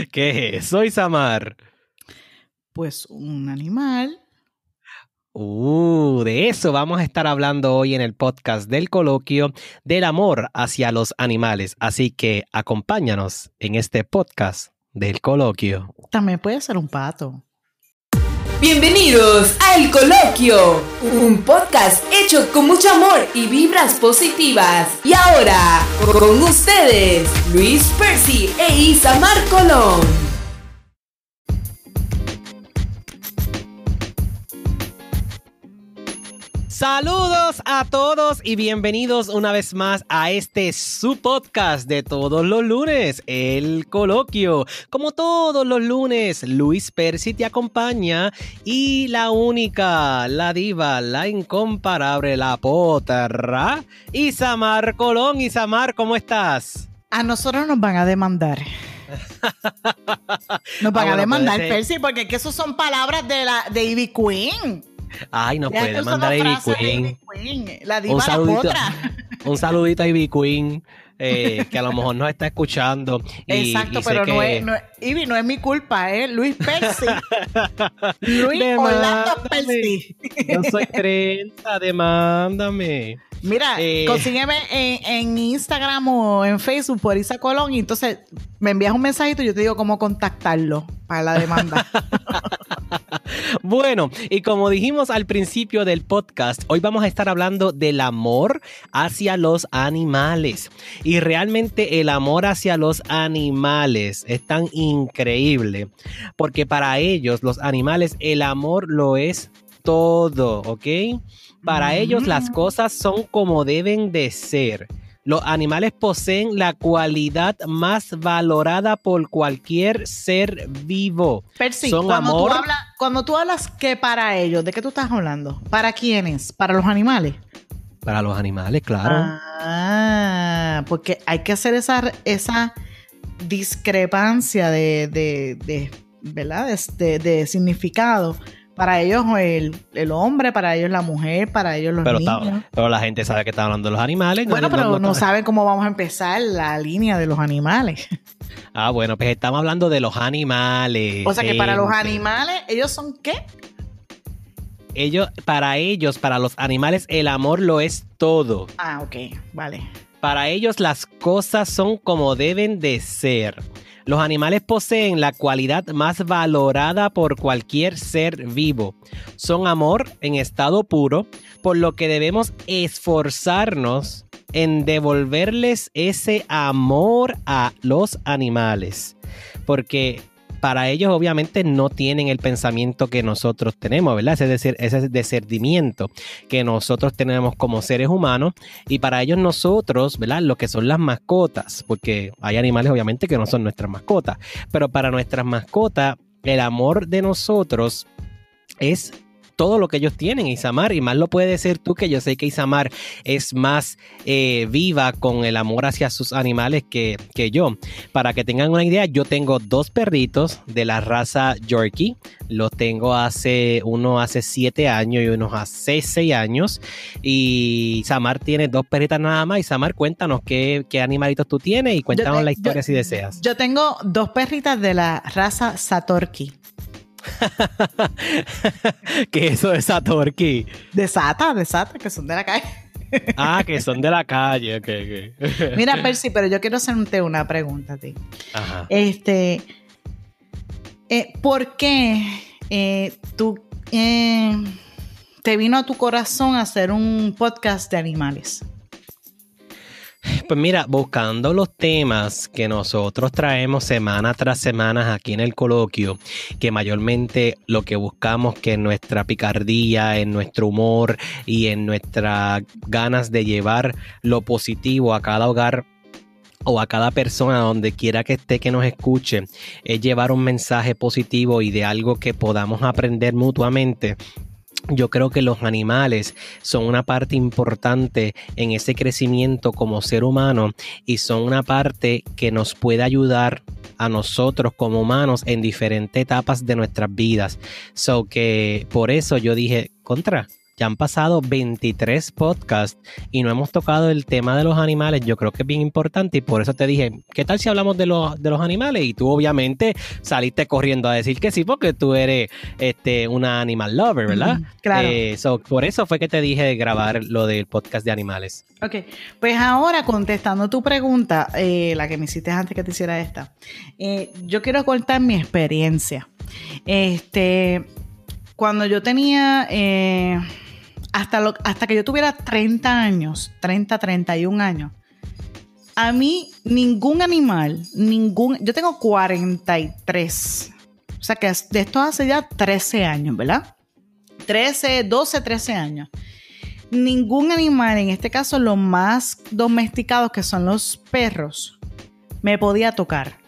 ¿Qué es eso, Isamar? Pues un animal. Uh, de eso vamos a estar hablando hoy en el podcast del coloquio del amor hacia los animales. Así que acompáñanos en este podcast del coloquio. También puede ser un pato. Bienvenidos a El Coloquio, un podcast hecho con mucho amor y vibras positivas. Y ahora, con ustedes, Luis Percy e Isamar Colón. Saludos a todos y bienvenidos una vez más a este su podcast de todos los lunes, El Coloquio. Como todos los lunes, Luis Percy te acompaña y la única, la diva, la incomparable, la potra, Isamar Colón. Isamar, ¿cómo estás? A nosotros nos van a demandar. Nos van Ah, a demandar. Percy, porque que eso son palabras de la de Ivy Queen. Ay, no Ya puede mandar a Ivy Queen. Queen, La diva Un la saludito, potra. un saludito a Ivy Queen, eh, que a lo mejor nos está escuchando. y- Exacto, y pero no es, no es, Ivy, no es mi culpa, ¿eh? Luis Percy. Luis Demándame. Orlando Percy. Yo soy 30, demándame. Mira, Eh. consígueme en, en Instagram o en Facebook por Isa Colón y entonces me envías un mensajito y yo te digo cómo contactarlo para la demanda. Bueno, y como dijimos al principio del podcast, hoy vamos a estar hablando del amor hacia los animales. Y realmente el amor hacia los animales es tan increíble, porque para ellos, los animales, el amor lo es todo, ¿ok? Para ellos las Mm. cosas son como deben de ser. Los animales poseen la cualidad más valorada por cualquier ser vivo. Percy, Son cuando, amor. Tú hablas, cuando tú hablas que para ellos, ¿de qué tú estás hablando? ¿Para quiénes? ¿Para los animales? Para los animales, claro. Ah, porque hay que hacer esa, esa discrepancia de, de, de- ¿verdad? De, de- de significado. Para ellos el, el hombre, para ellos la mujer, para ellos los pero, está- niños. pero la gente sabe que está hablando de los animales. Bueno, no- pero no- no, no- saben cómo vamos a empezar la línea de los animales. Ah, bueno, pues estamos hablando de los animales. O sea que para los animales, ¿ellos son qué? Ellos, para ellos, para los animales, el amor lo es todo. Ah, ok, vale. Para ellos las cosas son como deben de ser. Los animales poseen la cualidad más valorada por cualquier ser vivo. Son amor en estado puro, por lo que debemos esforzarnos en devolverles ese amor a los animales. Porque para ellos obviamente no tienen el pensamiento que nosotros tenemos, ¿verdad? Ese, decir, ese discernimiento que nosotros tenemos como seres humanos y para ellos nosotros, ¿verdad? Lo que son las mascotas, porque hay animales obviamente que no son nuestras mascotas, pero para nuestras mascotas el amor de nosotros es todo lo que ellos tienen, Isamar, y más lo puede decir tú, que yo sé que Isamar es más eh, viva con el amor hacia sus animales que, que yo. Para que tengan una idea, yo tengo dos perritos de la raza Yorkie, los tengo hace, uno hace siete años y uno hace seis años, y Samar tiene dos perritas nada más, y Samar, cuéntanos qué, qué animalitos tú tienes y cuéntanos la historia yo- si deseas. Yo tengo dos perritas de la raza Satorki. que eso es Satorki. De Sata, de Sata, que son de la calle. Ah, que son de la calle. ok, ok. Mira, Percy, pero yo quiero hacerte una pregunta a ti. Ajá. Este, eh, ¿por qué eh, tú eh, te vino a tu corazón hacer un podcast de animales? Pues mira, buscando los temas que nosotros traemos semana tras semana aquí en el coloquio, que mayormente lo que buscamos que en nuestra picardía, en nuestro humor y en nuestras ganas de llevar lo positivo a cada hogar o a cada persona donde quiera que esté que nos escuche, es llevar un mensaje positivo y de algo que podamos aprender mutuamente. Yo creo que los animales son una parte importante en ese crecimiento como ser humano y son una parte que nos puede ayudar a nosotros como humanos en diferentes etapas de nuestras vidas. So que por eso yo dije, contra, ya han pasado 23 podcasts y no hemos tocado el tema de los animales. Yo creo que es bien importante y por eso te dije, ¿qué tal si hablamos de los, de los animales? Y tú obviamente saliste corriendo a decir que sí, porque tú eres este, una animal lover, ¿verdad? claro. Eh, por eso fue que te dije grabar lo del podcast de animales. Ok, pues ahora contestando tu pregunta, eh, la que me hiciste antes que te hiciera esta, eh, yo quiero contar mi experiencia. Este, cuando yo tenía, hasta, lo, hasta que yo tuviera 30 años, 30, 31 años, a mí ningún animal, ningún, yo tengo 43, o sea que de esto hace ya 13 años, ¿verdad? 13, 12, 13 años. Ningún animal, en este caso los más domesticados que son los perros, me podía tocar.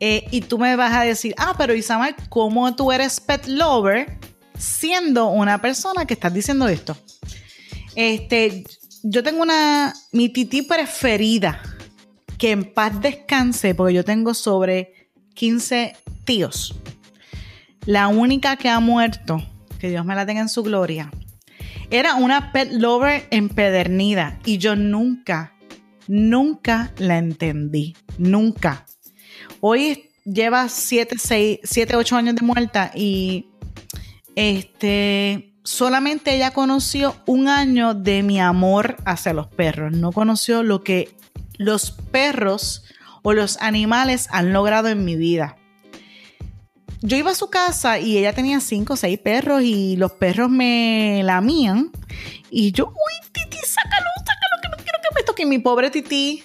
Eh, y tú me vas a decir, ah, pero Isamar, ¿cómo tú eres pet lover siendo una persona que estás diciendo esto? Este, yo tengo una, mi tití preferida, que en paz descanse, porque yo tengo sobre 15 tíos. La única que ha muerto, que Dios me la tenga en su gloria, era una pet lover empedernida y yo nunca, nunca la entendí. Nunca. Hoy lleva 7, 6, 7, 8 años de muerta y este solamente ella conoció un año de mi amor hacia los perros. No conoció lo que los perros o los animales han logrado en mi vida yo iba a su casa y ella tenía cinco o seis perros y los perros me lamían. Y yo, uy, Titi, sácalo, sácalo, que no quiero que me toque. Mi pobre Titi,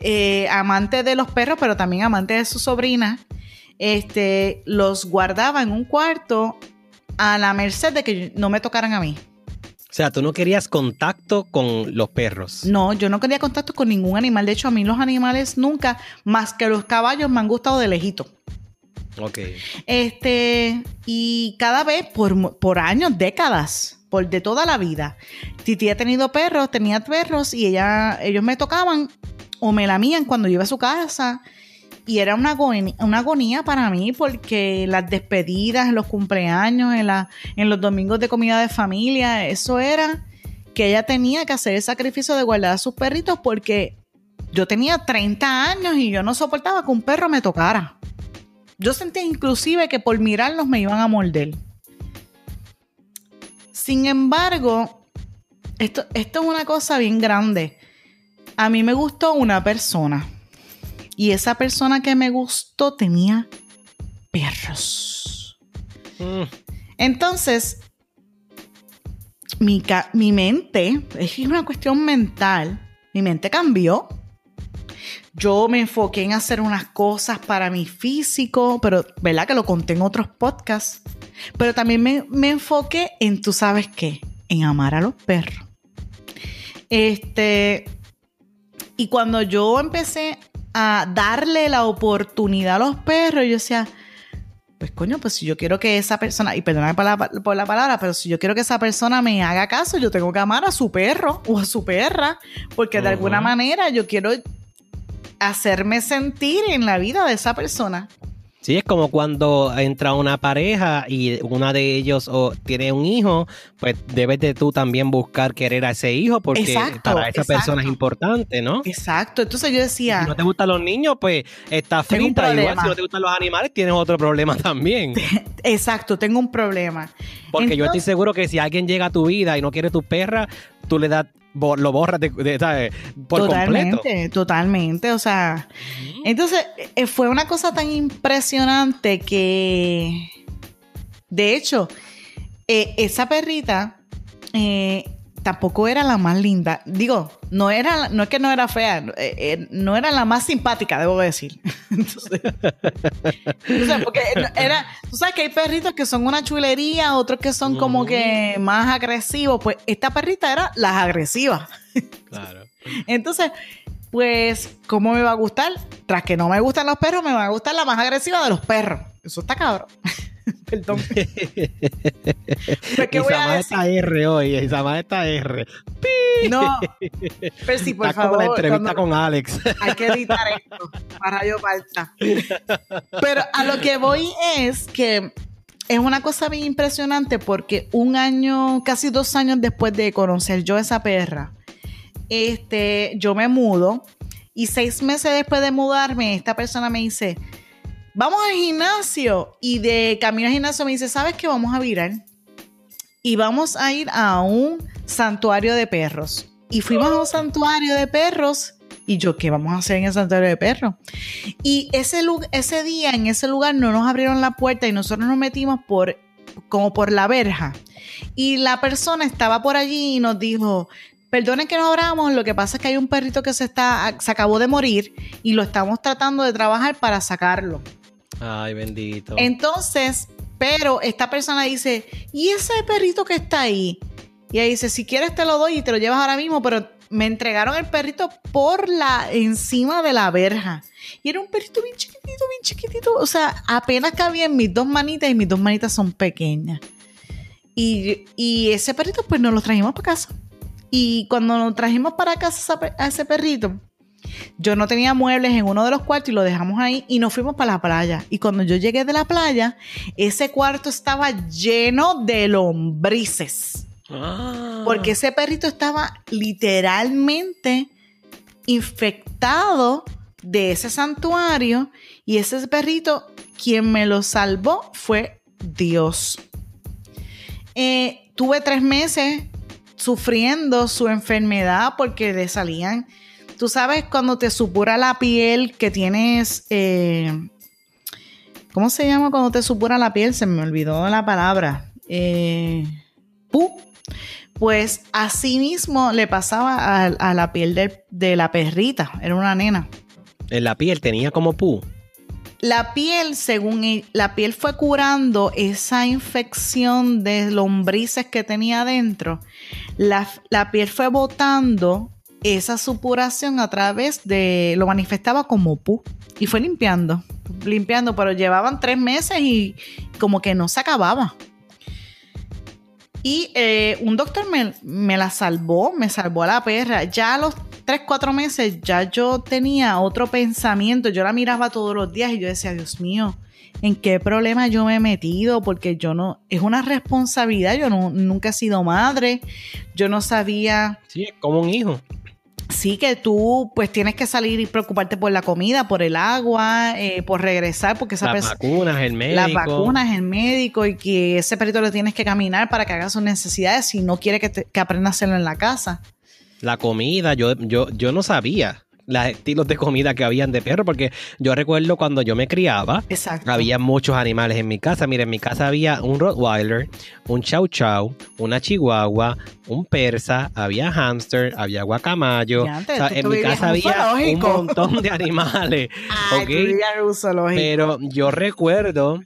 eh, amante de los perros, pero también amante de su sobrina, este, los guardaba en un cuarto a la merced de que no me tocaran a mí. O sea, tú no querías contacto con los perros. No, yo no quería contacto con ningún animal. De hecho, a mí los animales nunca, más que los caballos, me han gustado de lejito. Ok. Este, y cada vez, por, por años, décadas, por de toda la vida, Titi ha tenido perros, tenía perros y ella, ellos me tocaban o me lamían cuando yo iba a su casa. Y era una agonía, una agonía para mí porque las despedidas, los cumpleaños, en, los domingos de comida de familia, eso era que ella tenía que hacer el sacrificio de guardar a sus perritos porque yo tenía 30 años y yo no soportaba que un perro me tocara. Yo sentía inclusive que por mirarlos me iban a morder. Sin embargo, esto, esto es una cosa bien grande. A mí me gustó una persona. Y esa persona que me gustó tenía perros. Mm. Entonces, mi, mi, mente, es una cuestión mental, mi mente cambió yo me enfoqué en hacer unas cosas para mi físico, pero ¿verdad? Que lo conté en otros podcasts. Pero también me, me enfoqué en, tú sabes qué, en amar a los perros. Este, y cuando yo empecé a darle la oportunidad a los perros, yo decía, pues coño, pues si yo quiero que esa persona, y perdóname por la, por la, palabra, pero si yo quiero que esa persona me haga caso, yo tengo que amar a su perro o a su perra, porque de alguna manera yo quiero hacerme sentir en la vida de esa persona. Sí, es como cuando entra una pareja y una de ellos tiene un hijo, pues debes de tú también buscar querer a ese hijo porque para esa persona es importante, ¿no? Exacto. Entonces yo decía. Si no te gustan los niños, pues está frita. Igual si no te gustan los animales, tienes otro problema también. Exacto, tengo un problema. Porque yo estoy seguro que si alguien llega a tu vida y no quiere tu perra, tú le das lo borras de, por totalmente, Totalmente, o sea, entonces eh, fue una cosa tan impresionante que, de hecho, eh, esa perrita eh, tampoco era la más linda. Digo, no era, no es que no era fea, eh, eh, no era la más simpática, debo decir. Entonces, porque era, tú sabes que hay perritos que son una chulería, otros que son como que más agresivos. Pues esta perrita era las agresivas. Claro. Entonces, pues, ¿cómo me va a gustar? Tras que no me gustan los perros, me va a gustar la más agresiva de los perros. Eso está cabrón. Perdón. ¿Qué voy a decir? R hoy, Isamar esta R. No, pero sí, por Está favor. Como la entrevista con Alex. Hay que editar esto para yo falta. Pero a lo que voy es que es una cosa bien impresionante porque un año, casi dos años después de conocer yo a esa perra, este, yo me mudo y seis meses después de mudarme, esta persona me dice, vamos al gimnasio. Y de camino al gimnasio me dice, ¿sabes qué? Vamos a virar. Y vamos a ir a un santuario de perros. Y fuimos a un santuario de perros. Y yo, ¿qué vamos a hacer en el santuario de perros? Y ese, ese día, en ese lugar, no nos abrieron la puerta y nosotros nos metimos por como por la verja. Y la persona estaba por allí y nos dijo, perdonen que no abramos, lo que pasa es que hay un perrito que se, está, se acabó de morir y lo estamos tratando de trabajar para sacarlo. Ay, bendito. Entonces, pero esta persona dice, ¿y ese perrito que está ahí? Y ahí dice, si quieres te lo doy y te lo llevas ahora mismo, pero me entregaron el perrito por la encima de la verja. Y era un perrito bien chiquitito, bien chiquitito. O sea, apenas cabía en mis dos manitas y mis dos manitas son pequeñas. Y, y ese perrito, pues nos lo trajimos para casa. Y cuando nos trajimos para casa a ese perrito, yo no tenía muebles en uno de los cuartos y lo dejamos ahí y nos fuimos para la playa. Y cuando yo llegué de la playa, ese cuarto estaba lleno de lombrices. Ah. Porque ese perrito estaba literalmente infectado de ese santuario y ese perrito, quien me lo salvó fue Dios. Eh, tuve tres meses sufriendo su enfermedad porque le salían Tú sabes cuando te supura la piel que tienes... Eh, ¿Cómo se llama cuando te supura la piel? Se me olvidó la palabra. Eh, Pues así mismo le pasaba a, la piel de, la perrita. Era una nena. En la piel tenía como pu. La piel, según e, la piel fue curando esa infección de lombrices que tenía adentro, la, la piel fue botando esa supuración a través de, lo manifestaba como pu y fue limpiando, limpiando, pero llevaban tres meses y como que no se acababa. Y eh, un doctor me, me, la salvó, me salvó a la perra. Ya a los tres, cuatro meses ya yo tenía otro pensamiento. Yo la miraba todos los días y yo decía, Dios mío, ¿en qué problema yo me he metido? Porque yo no, es una responsabilidad. Yo no, nunca he sido madre. Yo no sabía. Sí, es como un hijo sí que tú pues tienes que salir y preocuparte por la comida, por el agua, eh, por regresar, porque esa las vacunas, el médico. Las vacunas, el médico y que ese perrito le tienes que caminar para que haga sus necesidades si no quiere que, que aprenda a hacerlo en la casa. La comida, yo, yo, yo no sabía los estilos de comida que habían de perro, porque yo recuerdo cuando yo me criaba, había muchos animales en mi casa. Mira, en mi casa había un Rottweiler, un Chow Chow, una Chihuahua, un Persa, había hamster, había guacamayo. en mi casa había un montón de animales. Pero yo recuerdo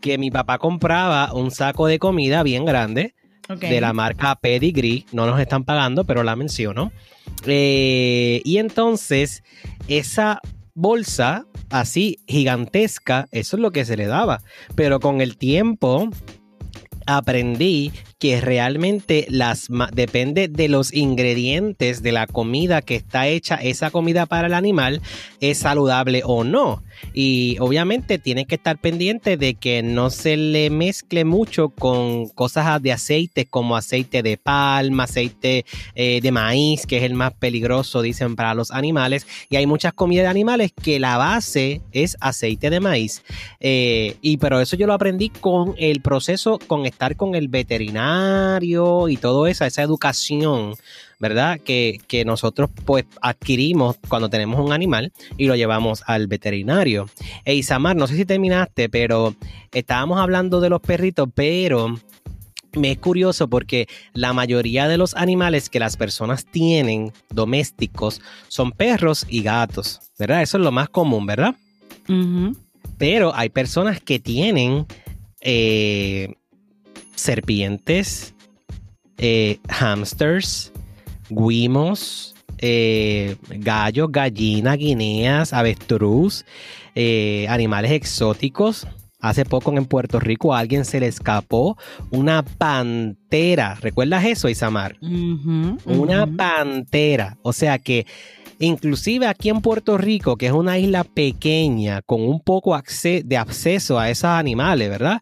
que mi papá compraba un saco de comida bien grande. De la marca Pedigree, no nos están pagando, pero la menciono eh, y entonces, esa bolsa así gigantesca, eso es lo que se le daba. Pero con el tiempo aprendí que realmente depende de los ingredientes de la comida que está hecha esa comida para el animal es saludable o no. Y obviamente tiene que estar pendiente de que no se le mezcle mucho con cosas de aceite como aceite de palma aceite eh, de maíz que es el más peligroso dicen para los animales. Y hay muchas comidas de animales que la base es aceite de maíz. Eh, y pero eso yo lo aprendí con el proceso con estar con el veterinario y todo eso, esa educación, ¿verdad? Que, nosotros pues adquirimos cuando tenemos un animal y lo llevamos al veterinario. E Isamar, no sé si terminaste, pero estábamos hablando de los perritos, pero me es curioso porque la mayoría de los animales que las personas tienen domésticos son perros y gatos, ¿verdad? Eso es lo más común, ¿verdad? Pero hay personas que tienen eh, serpientes, eh, hamsters, guimos, eh, gallos, gallinas, guineas, avestruz, eh, animales exóticos. Hace poco en Puerto Rico a alguien se le escapó una pantera. ¿Recuerdas eso, Isamar? Una pantera. O sea que inclusive aquí en Puerto Rico, que es una isla pequeña con un poco de acceso a esos animales, ¿verdad?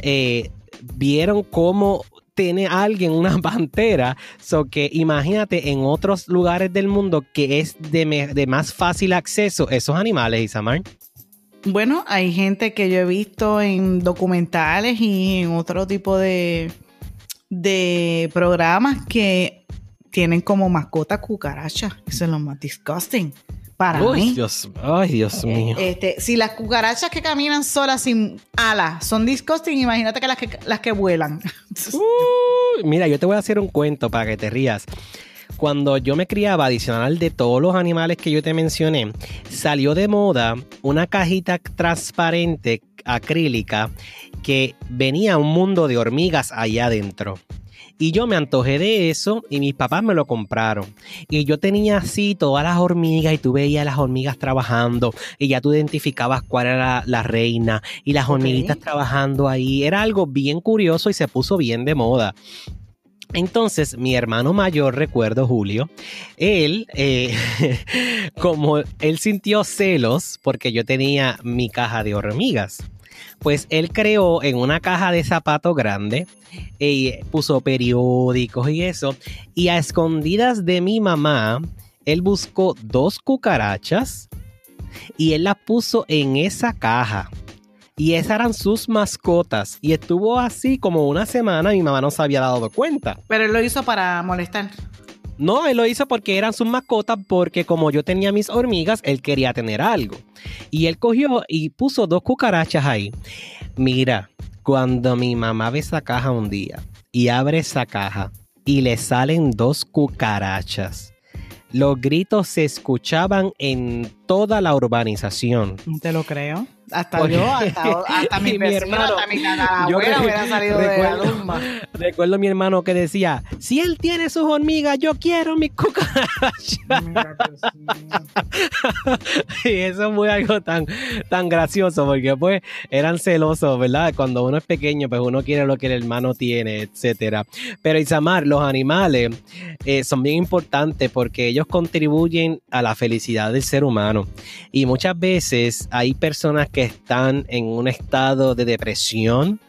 eh, vieron cómo tiene alguien una pantera. So que imagínate en otros lugares del mundo que es de, más fácil acceso esos animales, Isamar. Bueno, hay gente que yo he visto en documentales y en otro tipo de, de programas que tienen como mascota cucaracha. Eso es lo más disgusting para mí. Dios, ay, Dios Eh, mío. Este, si las cucarachas que caminan solas sin alas son disgusting, imagínate que las que, las que vuelan. Uy, mira, yo te voy a hacer un cuento para que te rías. Cuando yo me criaba, adicional de todos los animales que yo te mencioné, salió de moda una cajita transparente acrílica que venía un mundo de hormigas allá adentro. Y yo me antojé de eso y mis papás me lo compraron. Y yo tenía así todas las hormigas y tú veías las hormigas trabajando y ya tú identificabas cuál era la, la reina y las Ok. hormiguitas trabajando ahí. Era algo bien curioso y se puso bien de moda. Entonces, mi hermano mayor, recuerdo Julio, él, eh, como él sintió celos porque yo tenía mi caja de hormigas, pues él creó en una caja de zapatos grande y puso periódicos y eso, y a escondidas de mi mamá, él buscó dos cucarachas y él las puso en esa caja. Y esas eran sus mascotas. Y estuvo así como una semana. Mi mamá no se había dado cuenta. Pero él lo hizo para molestar. No, él lo hizo porque eran sus mascotas. Porque como yo tenía mis hormigas, él quería tener algo. Y él cogió y puso dos cucarachas ahí. Mira, cuando mi mamá ve esa caja un día y abre esa caja y le salen dos cucarachas. Los gritos se escuchaban en toda la urbanización. Te lo creo. Hasta yo, hasta, hasta mi, hermano, hasta mi yo tatarabuela hubiera salido de la recuerdo-. Recuerdo a mi hermano que decía, si él tiene sus hormigas, yo quiero mis cucarachas. Y eso fue algo tan, tan gracioso porque pues eran celosos, ¿verdad? Cuando uno es pequeño, pues uno quiere lo que el hermano tiene, etcétera. Pero Isamar, los animales eh, son bien importantes porque ellos contribuyen a la felicidad del ser humano. Y muchas veces hay personas que están en un estado de depresión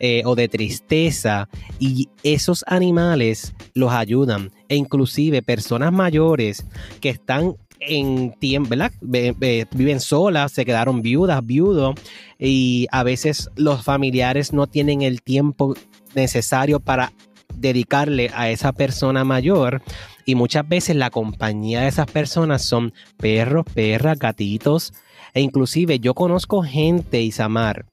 eh, o de tristeza y esos animales los ayudan. E inclusive personas mayores que están en tiempo, ¿verdad? Ve- ve- viven solas, se quedaron viudas, viudos y a veces los familiares no tienen el tiempo necesario para dedicarle a esa persona mayor y muchas veces la compañía de esas personas son perros, perras, gatitos e inclusive yo conozco gente, Isamar,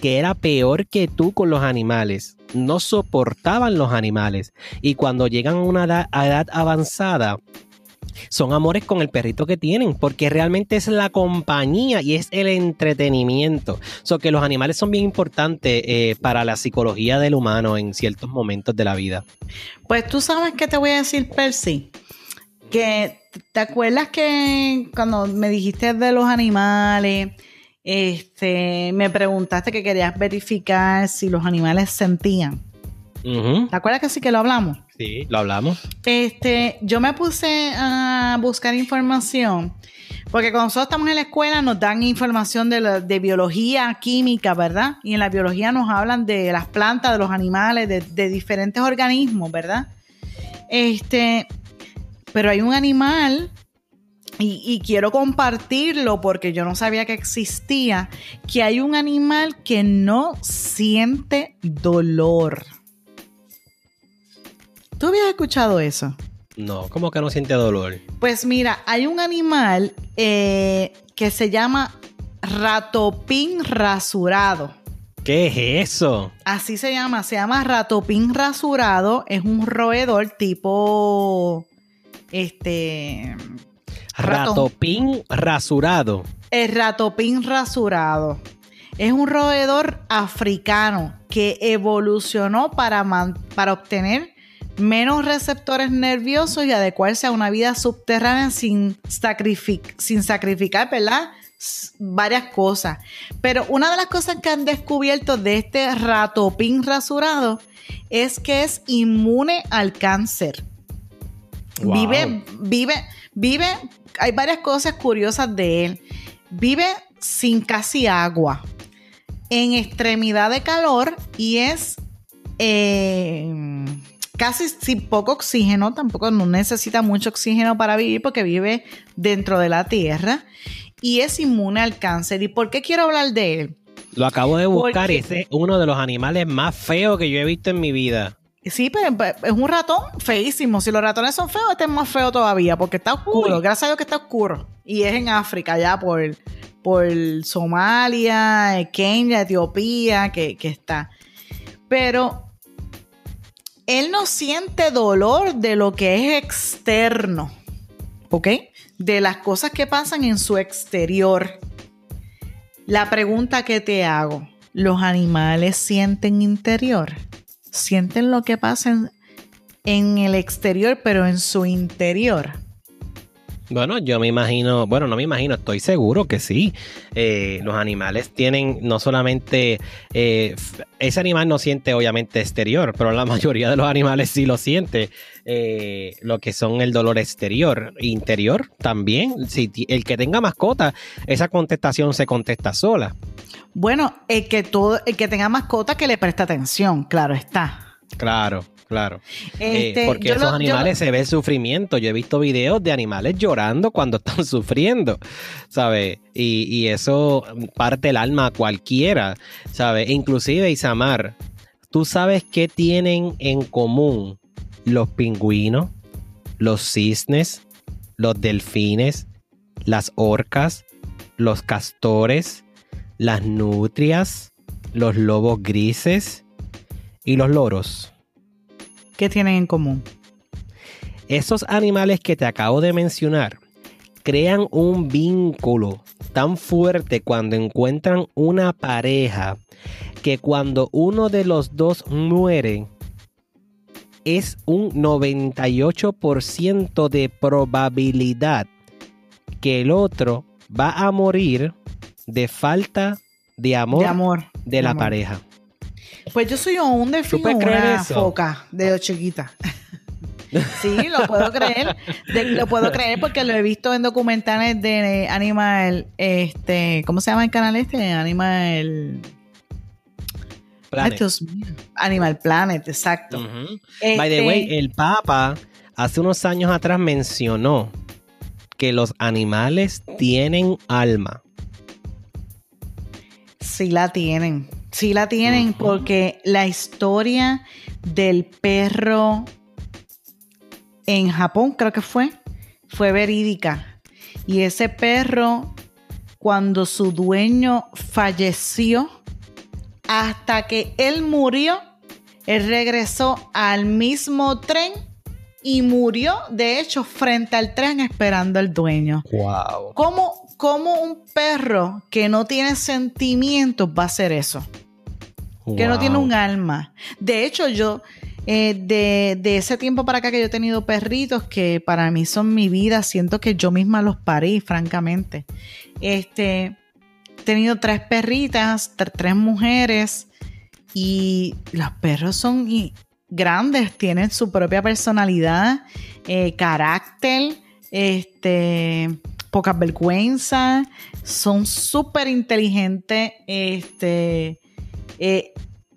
que era peor que tú con los animales. No soportaban los animales. Y cuando llegan a una edad, avanzada, son amores con el perrito que tienen, porque realmente es la compañía y es el entretenimiento. So que los animales son bien importantes eh, para la psicología del humano en ciertos momentos de la vida. Pues tú sabes qué te voy a decir, Percy. Que te acuerdas que cuando me dijiste de los animales, este, me preguntaste que querías verificar si los animales sentían. ¿Te acuerdas que sí que lo hablamos? Sí, lo hablamos. Este, yo me puse a buscar información. Porque cuando nosotros estamos en la escuela nos dan información de, la- de biología, química, ¿verdad? Y en la biología nos hablan de las plantas, de los animales, de, de diferentes organismos, ¿verdad? Este, pero hay un animal, y, y quiero compartirlo porque yo no sabía que existía, que hay un animal que no siente dolor. ¿Tú habías escuchado eso? No, como que no siente dolor. Pues mira, hay un animal eh, que se llama ratopín rasurado. ¿Qué es eso? Así se llama, se llama ratopín rasurado. Es un roedor tipo. Este. Ratón. Ratopín rasurado. El ratopín rasurado. Es un roedor africano que evolucionó para, man- para obtener menos receptores nerviosos y adecuarse a una vida subterránea sin, sacrific- sin sacrificar, ¿verdad? S- Varias cosas. Pero una de las cosas que han descubierto de este ratopín rasurado es que es inmune al cáncer. Wow. Vive, vive, vive. Hay varias cosas curiosas de él. Vive sin casi agua. en extremidad de calor y es eh, casi sin poco oxígeno, tampoco no necesita mucho oxígeno para vivir porque vive dentro de la tierra y es inmune al cáncer. ¿Y por qué quiero hablar de él? Lo acabo de buscar y ese es uno de los animales más feos que yo he visto en mi vida. Sí, pero es un ratón feísimo. Si los ratones son feos, este es más feo todavía porque está oscuro. Gracias a Dios que está oscuro. Y es en África, ya por, por Somalia, Kenia, Etiopía, que, que está. Pero él no siente dolor de lo que es externo. ¿Ok? De las cosas que pasan en su exterior. La pregunta que te hago, ¿los animales sienten interior? ¿Sienten lo que pasa en, el exterior, pero en su interior? Bueno, yo me imagino, bueno, no me imagino, estoy seguro que sí. Eh, los animales tienen no solamente, eh, ese animal no siente obviamente exterior, pero la mayoría de los animales sí lo siente, eh, lo que son el dolor exterior. Interior también, si el que tenga mascota, esa contestación se contesta sola. Bueno, el que, todo, el que tenga mascota que le preste atención, claro está. Claro. Claro. Eh, este, porque esos animales se ve sufrimiento. Yo he visto videos de animales llorando cuando están sufriendo, ¿sabes? Y, eso parte el alma a cualquiera, ¿sabes? Inclusive, Isamar, ¿tú sabes qué tienen en común los pingüinos, los cisnes, los delfines, las orcas, los castores, las nutrias, los lobos grises y los loros? ¿Qué tienen en común? Esos animales que te acabo de mencionar crean un vínculo tan fuerte cuando encuentran una pareja que cuando uno de los dos muere es un 98% de probabilidad que el otro va a morir de falta de amor de, la pareja. Pues yo soy un delfín una foca de chiquita. Sí, lo puedo creer. lo puedo creer porque lo he visto en documentales de Animal, este, ¿cómo se llama el canal este? Animal Planet. Animal Planet, exacto. By the way, este el Papa hace unos años atrás mencionó que los animales tienen alma. Sí la tienen. Sí la tienen porque la historia del perro en Japón, creo que fue, fue verídica. Y ese perro, cuando su dueño falleció, hasta que él murió, él regresó al mismo tren y murió, de hecho, frente al tren esperando al dueño. Wow. ¿Cómo, ¿Cómo un perro que no tiene sentimientos va a hacer eso? Que no tiene un alma. De hecho, yo, eh, de, ese tiempo para acá que yo he tenido perritos que para mí son mi vida, siento que yo misma los parí, francamente. Este, he tenido tres perritas, tres mujeres y los perros son grandes, tienen su propia personalidad, eh, carácter, este, pocas vergüenza, son súper inteligentes, este, eh,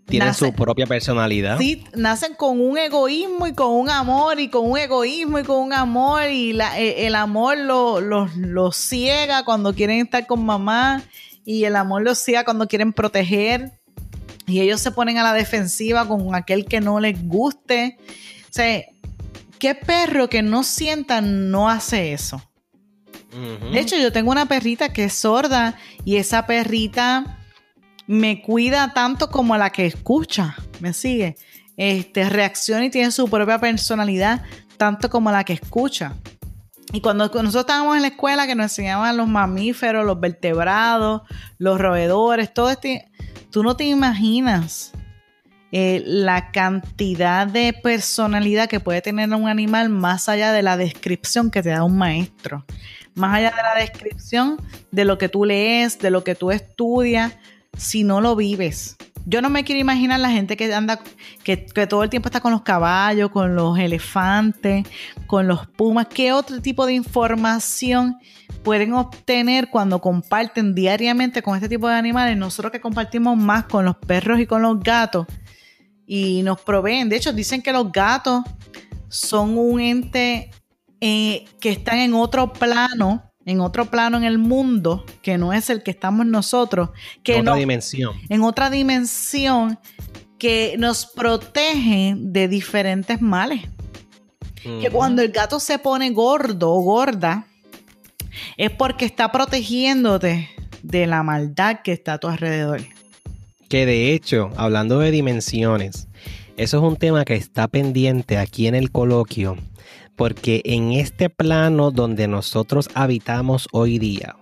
Tienen su propia personalidad. Sí, nacen con un egoísmo y con un amor y con un egoísmo y con un amor y eh, el amor los lo, ciega cuando quieren estar con mamá y el amor los ciega cuando quieren proteger y ellos se ponen a la defensiva con aquel que no les guste. O sea, ¿qué perro que no sienta no hace eso? De hecho, yo tengo una perrita que es sorda y esa perrita me cuida tanto como la que escucha, me sigue. Este, reacciona y tiene su propia personalidad, tanto como la que escucha. Y cuando nosotros estábamos en la escuela que nos enseñaban los mamíferos, los vertebrados, los roedores, todo este, tú no te imaginas eh, la cantidad de personalidad que puede tener un animal más allá de la descripción que te da un maestro, más allá de la descripción de lo que tú lees, de lo que tú estudias, si no lo vives. Yo no me quiero imaginar la gente que anda, que, todo el tiempo está con los caballos, con los elefantes, con los pumas. ¿Qué otro tipo de información pueden obtener cuando comparten diariamente con este tipo de animales. Nosotros que compartimos más con los perros y con los gatos y nos proveen. De hecho, dicen que los gatos son un ente eh, que están en otro plano, en otro plano en el mundo, que no es el que estamos nosotros. Que en otra dimensión. En otra dimensión que nos protege de diferentes males. Que cuando el gato se pone gordo o gorda, es porque está protegiéndote de la maldad que está a tu alrededor. Que de hecho, hablando de dimensiones, eso es un tema que está pendiente aquí en el coloquio, porque en este plano donde nosotros habitamos hoy día,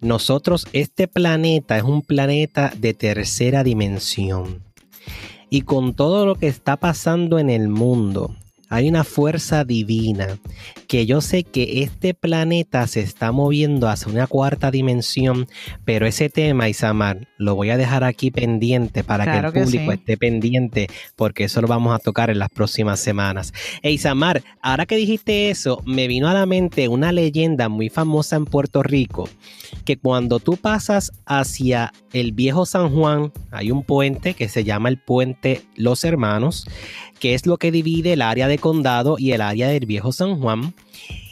nosotros, este planeta es un planeta de tercera dimensión. Y con todo lo que está pasando en el mundo, hay una fuerza divina que yo sé que este planeta se está moviendo hacia una cuarta dimensión, pero ese tema, Isamar, lo voy a dejar aquí pendiente para que el público esté pendiente, porque eso lo vamos a tocar en las próximas semanas. E Isamar, ahora que dijiste eso, me vino a la mente una leyenda muy famosa en Puerto Rico, que cuando tú pasas hacia el viejo San Juan, hay un puente que se llama el puente Los Hermanos, que es lo que divide el área de condado y el área del viejo San Juan.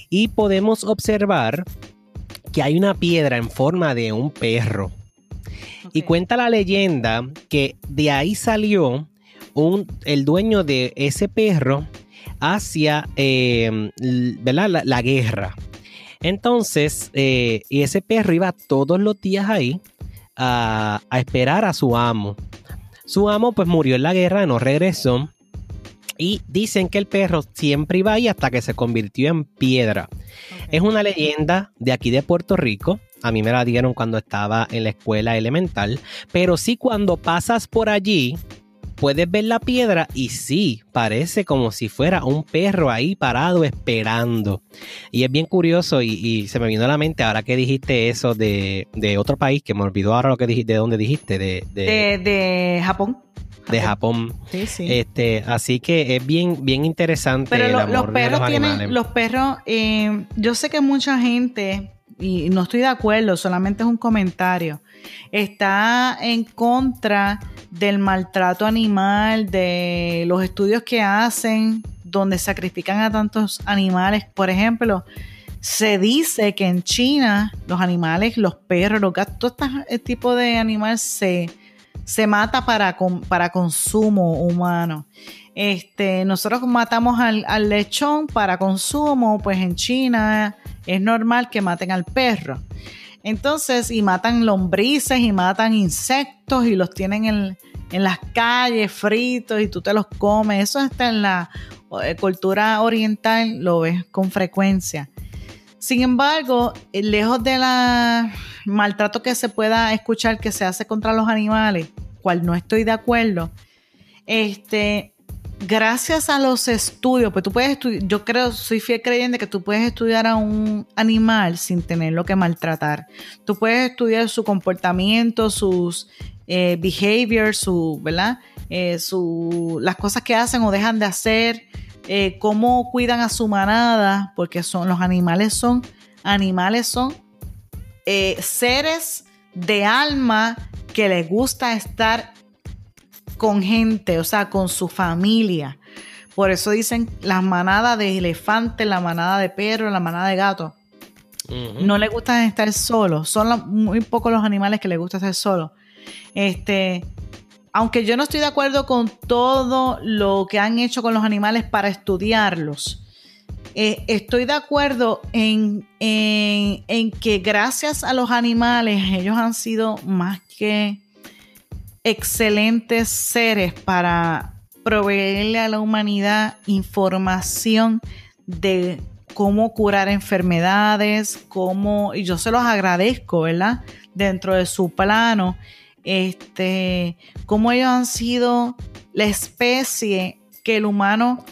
Y podemos observar que hay una piedra en forma de un perro. Y cuenta la leyenda que de ahí salió un, el dueño de ese perro hacia eh, la, guerra. Entonces, eh, y ese perro iba todos los días ahí a, a, esperar a su amo. Su amo pues murió en la guerra, no regresó. Y dicen que el perro siempre iba ahí hasta que se convirtió en piedra. Es una leyenda de aquí de Puerto Rico. A mí me la dieron cuando estaba en la escuela elemental. Pero sí cuando pasas por allí, puedes ver la piedra y sí, parece como si fuera un perro ahí parado esperando. Y es bien curioso y, se me vino a la mente ahora que dijiste eso de, otro país, que me olvidó ahora lo que dijiste, de dónde dijiste, de, de Japón de Japón. Sí, sí. Este, así que es bien, bien interesante. Pero los perros tienen, los perros, eh, yo sé que mucha gente, y no estoy de acuerdo, solamente es un comentario, está en contra del maltrato animal, de los estudios que hacen, donde sacrifican a tantos animales. Por ejemplo, se dice que en China los animales, los perros, los gatos, todo este tipo de animales se se mata para, para consumo humano. Este, nosotros matamos al, lechón para consumo, pues en China es normal que maten al perro. Entonces, y matan lombrices y matan insectos y los tienen en, en las calles fritos y tú te los comes. Eso está en la eh, cultura oriental, lo ves con frecuencia. Sin embargo, eh, lejos de la maltrato que se pueda escuchar que se hace contra los animales, cual no estoy de acuerdo, este, gracias a los estudios, pues tú puedes estudiar, yo creo, soy fiel creyente que tú puedes estudiar a un animal sin tenerlo que maltratar. Tú puedes estudiar su comportamiento, sus eh, behaviors, su, ¿verdad? Eh, su, las cosas que hacen o dejan de hacer, eh, cómo cuidan a su manada, porque son, los animales son, animales son seres de alma que les gusta estar con gente, o sea, con su familia. Por eso dicen las manadas de elefantes, la manada de perros, la manada de gatos. No les gusta estar solos. Son muy pocos los animales que les gusta estar solos. Este, aunque yo no estoy de acuerdo con todo lo que han hecho con los animales para estudiarlos, eh, estoy de acuerdo en, que gracias a los animales ellos han sido más que excelentes seres para proveerle a la humanidad información de cómo curar enfermedades, cómo, y yo se los agradezco, ¿verdad? Dentro de su plano, este, cómo ellos han sido la especie que el humano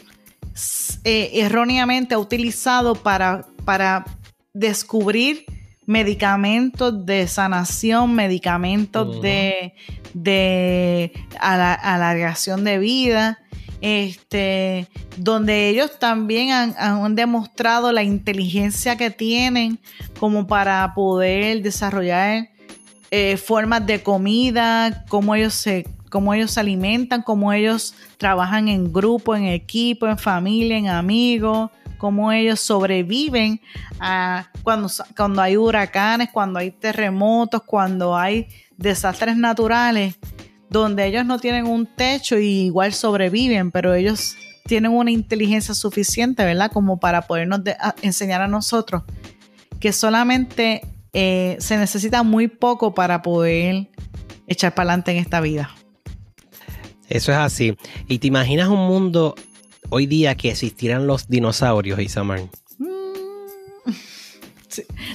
eh, erróneamente ha utilizado para, para descubrir medicamentos de sanación, medicamentos de, de alargación de vida. este, donde ellos también han, han, demostrado la inteligencia que tienen como para poder desarrollar eh, formas de comida, cómo ellos se cómo ellos se alimentan, cómo ellos trabajan en grupo, en equipo, en familia, en amigos, cómo ellos sobreviven a cuando, cuando hay huracanes, cuando hay terremotos, cuando hay desastres naturales, donde ellos no tienen un techo y igual sobreviven, pero ellos tienen una inteligencia suficiente, ¿verdad? Como para podernos enseñar a nosotros que solamente eh, se necesita muy poco para poder echar para adelante en esta vida. Eso es así. ¿Y te imaginas un mundo hoy día que existieran los dinosaurios, Isamar?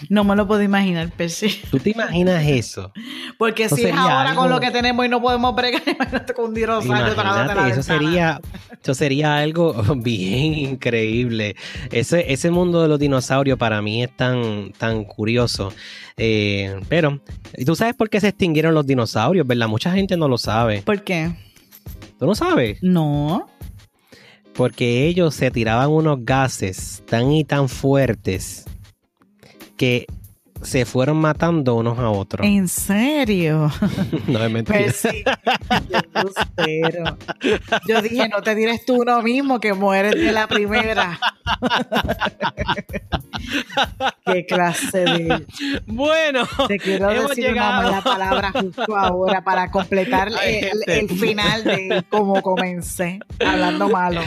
No me lo puedo imaginar, pero ¿Tú te imaginas eso? Porque si es ahora con lo que tenemos y no podemos bregar, imagínate con un dinosaurio imagínate, eso sería, eso sería algo bien increíble. Ese, ese mundo de los dinosaurios para mí es tan, tan curioso. Eh, pero, ¿tú sabes por qué se extinguieron los dinosaurios, verdad? Mucha gente no lo sabe. ¿Por qué? ¿Tú no sabes? No. Porque ellos se tiraban unos gases tan y tan fuertes que se fueron matando unos a otros. ¿En serio? no es mentira. Pues sí, yo, yo dije, no te tires tú uno mismo que mueres de la primera. Qué clase de. Bueno, te quiero hemos decir llegado... una mala palabra justo ahora para completar el, final de cómo comencé hablando malo.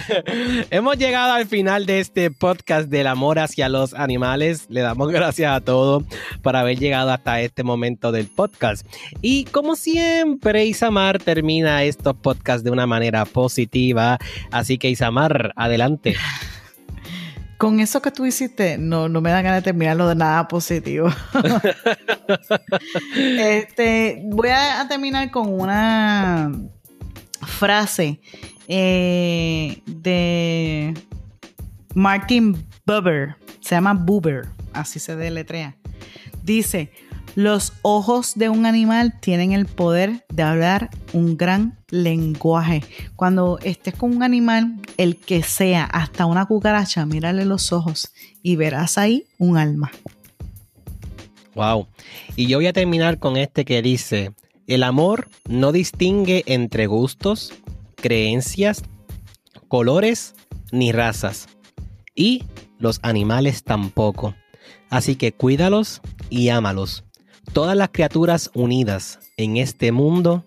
Hemos llegado al final de este podcast del amor hacia los animales. Le damos gracias a todos por haber llegado hasta este momento del podcast. Y como siempre, Isamar termina estos podcasts de una manera positiva. Así que Isamar, adelante. Con eso que tú hiciste, no, no me da ganas de terminarlo de nada positivo. este, voy a, terminar con una frase eh, de Martin Buber. Se llama Buber, así se deletrea. Dice, los ojos de un animal tienen el poder de hablar un gran lenguaje. Cuando estés con un animal, el que sea, hasta una cucaracha, mírale los ojos y verás ahí un alma. Wow. Y yo voy a terminar con este que dice, el amor no distingue entre gustos, creencias, colores ni razas. Y los animales tampoco. Así que cuídalos y ámalos todas las criaturas unidas en este mundo,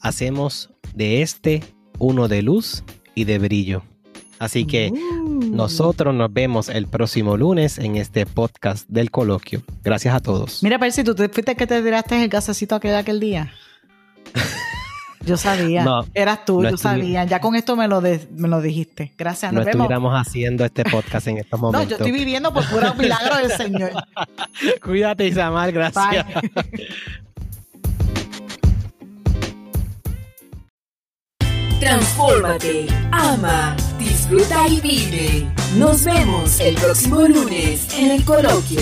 hacemos de este uno de luz y de brillo. Así que uh. nosotros nos vemos el próximo lunes en este podcast del coloquio. Gracias a todos. Mira, si tú te fuiste que te tiraste el gasecito aquel, aquel día. Yo sabía. Eras tú, tú sabías. Ya con esto me lo, me lo dijiste. Gracias. Nos no estuviéramos haciendo este podcast en estos momentos. no, yo estoy viviendo por puro milagro del Señor. Cuídate, Isamar. Gracias. Transfórmate, ama, disfruta y vive. Nos vemos el próximo lunes en el coloquio.